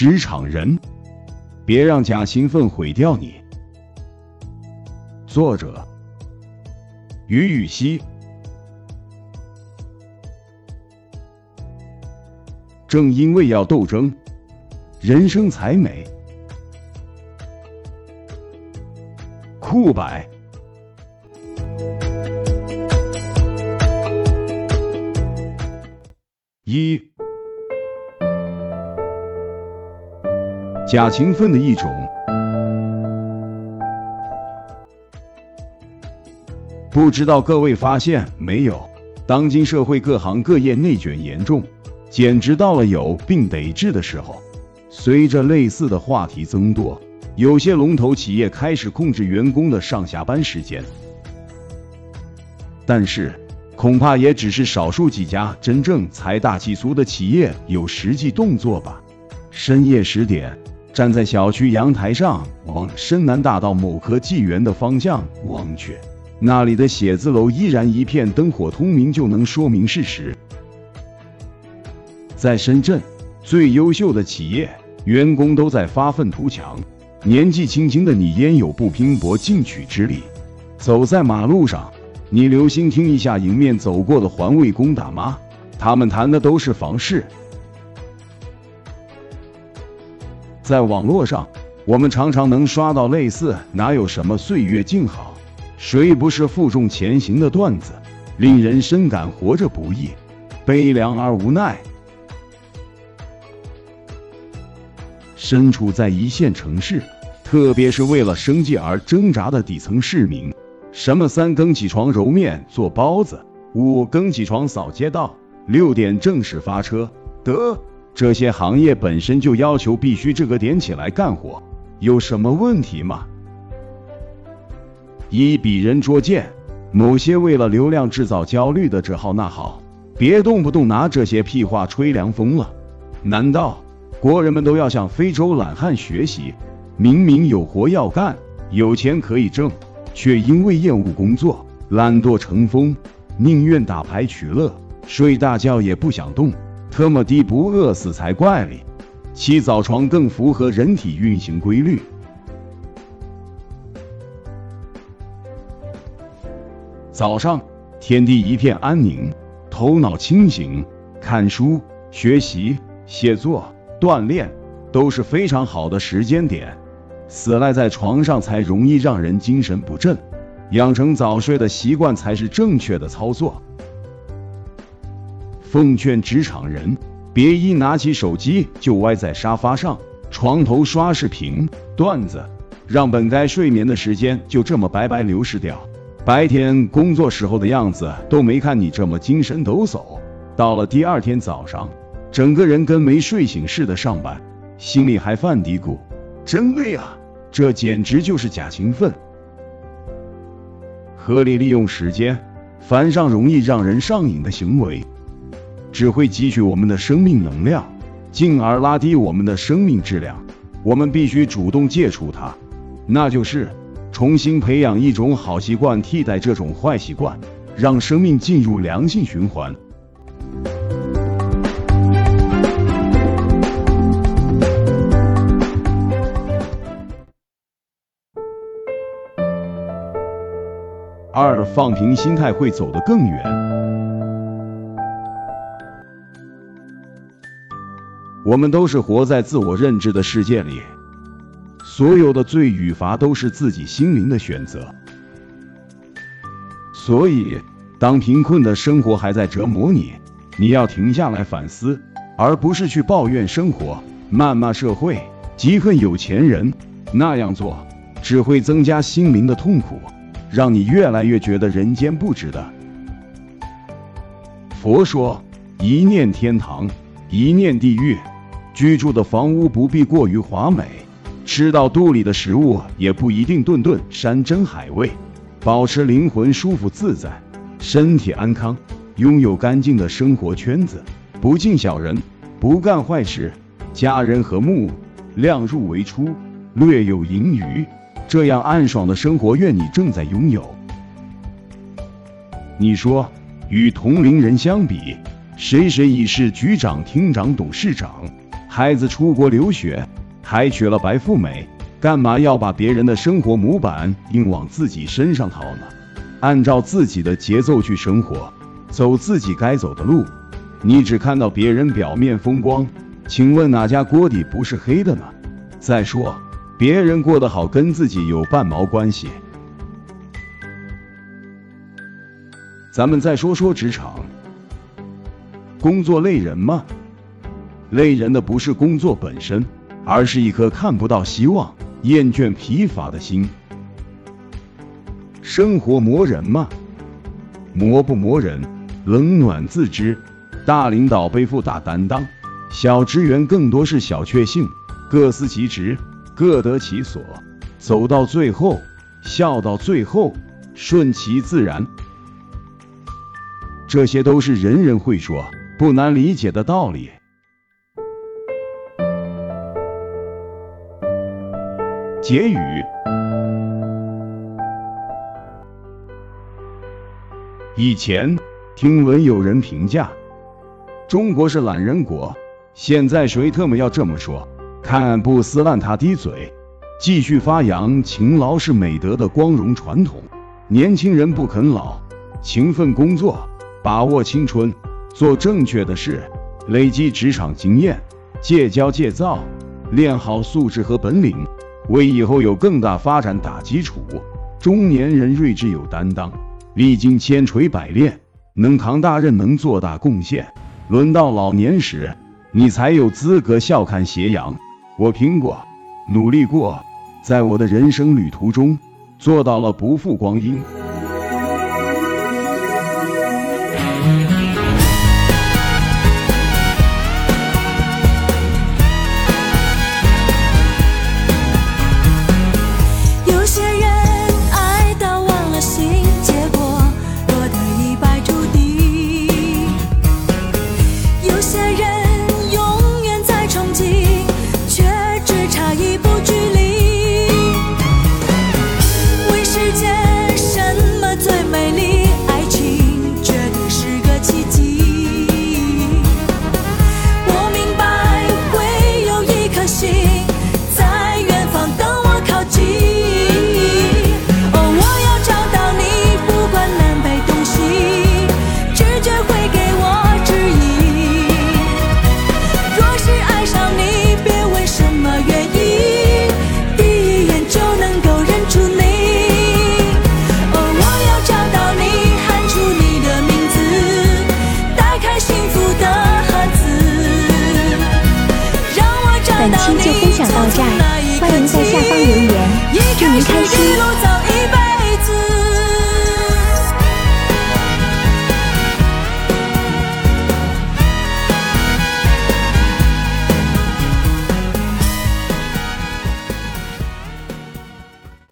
职场人，别让假兴奋毁掉你。作者：于雨溪。正因为要斗争，人生才美。酷白。一，假勤奋的一种。不知道各位发现没有，当今社会各行各业内卷严重。简直到了有病得治的时候。随着类似的话题增多，有些龙头企业开始控制员工的上下班时间。但是，恐怕也只是少数几家真正财大气粗的企业有实际动作吧。深夜十点，站在小区阳台上，往深南大道某科技园的方向望去，那里的写字楼依然一片灯火通明，就能说明事实。在深圳，最优秀的企业员工都在发愤图强。年纪轻轻的你，焉有不拼搏进取之力？走在马路上，你留心听一下迎面走过的环卫工大妈，他们谈的都是房事。在网络上，我们常常能刷到类似“哪有什么岁月静好，谁不是负重前行”的段子，令人深感活着不易，悲凉而无奈。身处在一线城市，特别是为了生计而挣扎的底层市民，什么三更起床揉面做包子，五更起床扫街道，六点正式发车，得这些行业本身就要求必须这个点起来干活，有什么问题吗？一鄙人捉剑，某些为了流量制造焦虑的这号那号，别动不动拿这些屁话吹凉风了，难道？国人们都要向非洲懒汉学习，明明有活要干，有钱可以挣，却因为厌恶工作，懒惰成风，宁愿打牌取乐，睡大觉也不想动，特么的不饿死才怪哩！起早床更符合人体运行规律。早上，天地一片安宁，头脑清醒，看书、学习、写作。锻炼都是非常好的时间点，死赖在床上才容易让人精神不振，养成早睡的习惯才是正确的操作。奉劝职场人，别一拿起手机就歪在沙发上、床头刷视频、段子，让本该睡眠的时间就这么白白流失掉。白天工作时候的样子都没看你这么精神抖擞，到了第二天早上。整个人跟没睡醒似的上班，心里还犯嘀咕：真累啊！这简直就是假勤奋。合理利用时间，凡上容易让人上瘾的行为，只会汲取我们的生命能量，进而拉低我们的生命质量。我们必须主动戒除它，那就是重新培养一种好习惯，替代这种坏习惯，让生命进入良性循环。二放平心态会走得更远。我们都是活在自我认知的世界里，所有的罪与罚都是自己心灵的选择。所以，当贫困的生活还在折磨你，你要停下来反思，而不是去抱怨生活、谩骂社会、嫉恨有钱人。那样做只会增加心灵的痛苦。让你越来越觉得人间不值得。佛说，一念天堂，一念地狱。居住的房屋不必过于华美，吃到肚里的食物也不一定顿顿山珍海味。保持灵魂舒服自在，身体安康，拥有干净的生活圈子，不敬小人，不干坏事，家人和睦，量入为出，略有盈余。这样暗爽的生活，愿你正在拥有。你说，与同龄人相比，谁谁已是局长、厅长、董事长，孩子出国留学，还娶了白富美，干嘛要把别人的生活模板硬往自己身上套呢？按照自己的节奏去生活，走自己该走的路。你只看到别人表面风光，请问哪家锅底不是黑的呢？再说，别人过得好跟自己有半毛关系？咱们再说说职场，工作累人吗？累人的不是工作本身，而是一颗看不到希望、厌倦疲乏的心。生活磨人吗？磨不磨人，冷暖自知。大领导背负大担当，小职员更多是小确幸，各司其职，各得其所，走到最后，笑到最后，顺其自然。这些都是人人会说、不难理解的道理。结语：以前听闻有人评价。中国是懒人国，现在谁特么要这么说？看不撕烂他滴嘴，继续发扬勤劳是美德的光荣传统。年轻人不肯老，勤奋工作，把握青春，做正确的事，累积职场经验，戒骄戒躁，练好素质和本领，为以后有更大发展打基础。中年人睿智有担当，历经千锤百炼，能扛大任，能做大贡献。轮到老年时，你才有资格笑看斜阳。我拼过，努力过，在我的人生旅途中，做到了不负光阴。一路走。